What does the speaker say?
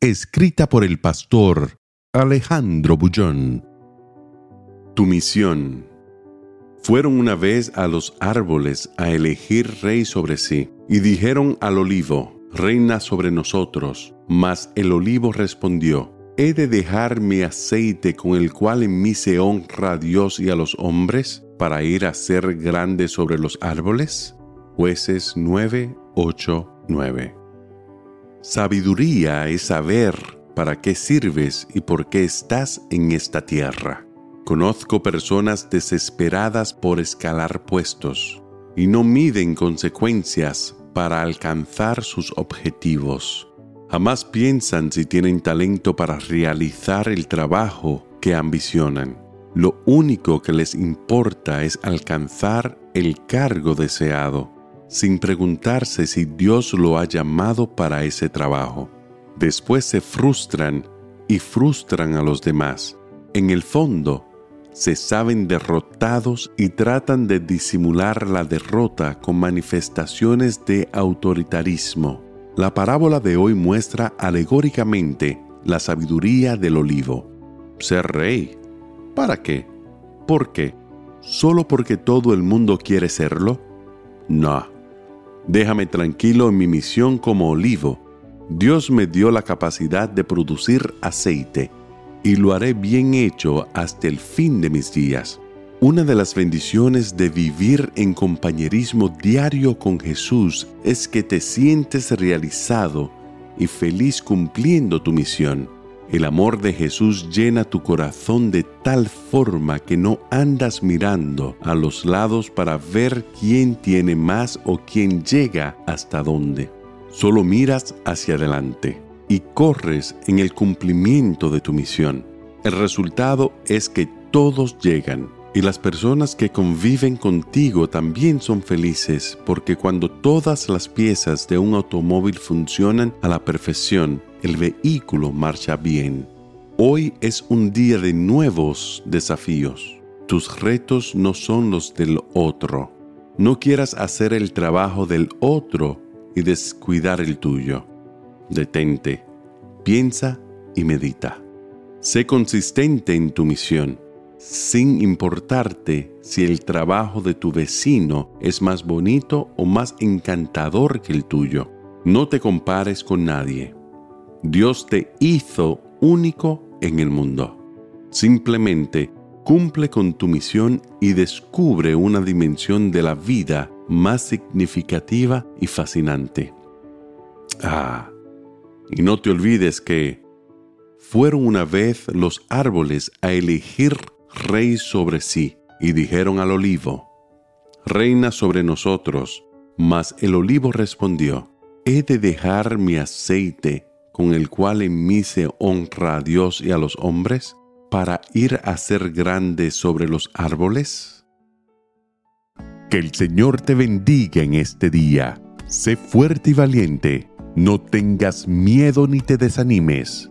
Escrita por el pastor Alejandro Bullón. Tu misión. Fueron una vez a los árboles a elegir rey sobre sí, y dijeron al olivo, reina sobre nosotros. Mas el olivo respondió, ¿he de dejar mi aceite con el cual en mí se honra a Dios y a los hombres, para ir a ser grande sobre los árboles? Jueces 9, 8, 9. Sabiduría es saber para qué sirves y por qué estás en esta tierra. Conozco personas desesperadas por escalar puestos y no miden consecuencias para alcanzar sus objetivos. Jamás piensan si tienen talento para realizar el trabajo que ambicionan. Lo único que les importa es alcanzar el cargo deseado sin preguntarse si Dios lo ha llamado para ese trabajo. Después se frustran y frustran a los demás. En el fondo, se saben derrotados y tratan de disimular la derrota con manifestaciones de autoritarismo. La parábola de hoy muestra alegóricamente la sabiduría del olivo. Ser rey. ¿Para qué? ¿Por qué? ¿Solo porque todo el mundo quiere serlo? No. Déjame tranquilo en mi misión como olivo. Dios me dio la capacidad de producir aceite y lo haré bien hecho hasta el fin de mis días. Una de las bendiciones de vivir en compañerismo diario con Jesús es que te sientes realizado y feliz cumpliendo tu misión. El amor de Jesús llena tu corazón de tal forma que no andas mirando a los lados para ver quién tiene más o quién llega hasta dónde. Solo miras hacia adelante y corres en el cumplimiento de tu misión. El resultado es que todos llegan y las personas que conviven contigo también son felices porque cuando todas las piezas de un automóvil funcionan a la perfección, el vehículo marcha bien. Hoy es un día de nuevos desafíos. Tus retos no son los del otro. No quieras hacer el trabajo del otro y descuidar el tuyo. Detente, piensa y medita. Sé consistente en tu misión, sin importarte si el trabajo de tu vecino es más bonito o más encantador que el tuyo. No te compares con nadie Dios te hizo único en el mundo. Simplemente cumple con tu misión y descubre una dimensión de la vida más significativa y fascinante. Ah, y no te olvides que fueron una vez los árboles a elegir rey sobre sí y dijeron al olivo, reina sobre nosotros. Mas el olivo respondió, he de dejar mi aceite con el cual en mí se honra a Dios y a los hombres, para ir a ser grande sobre los árboles? Que el Señor te bendiga en este día. Sé fuerte y valiente. No tengas miedo ni te desanimes,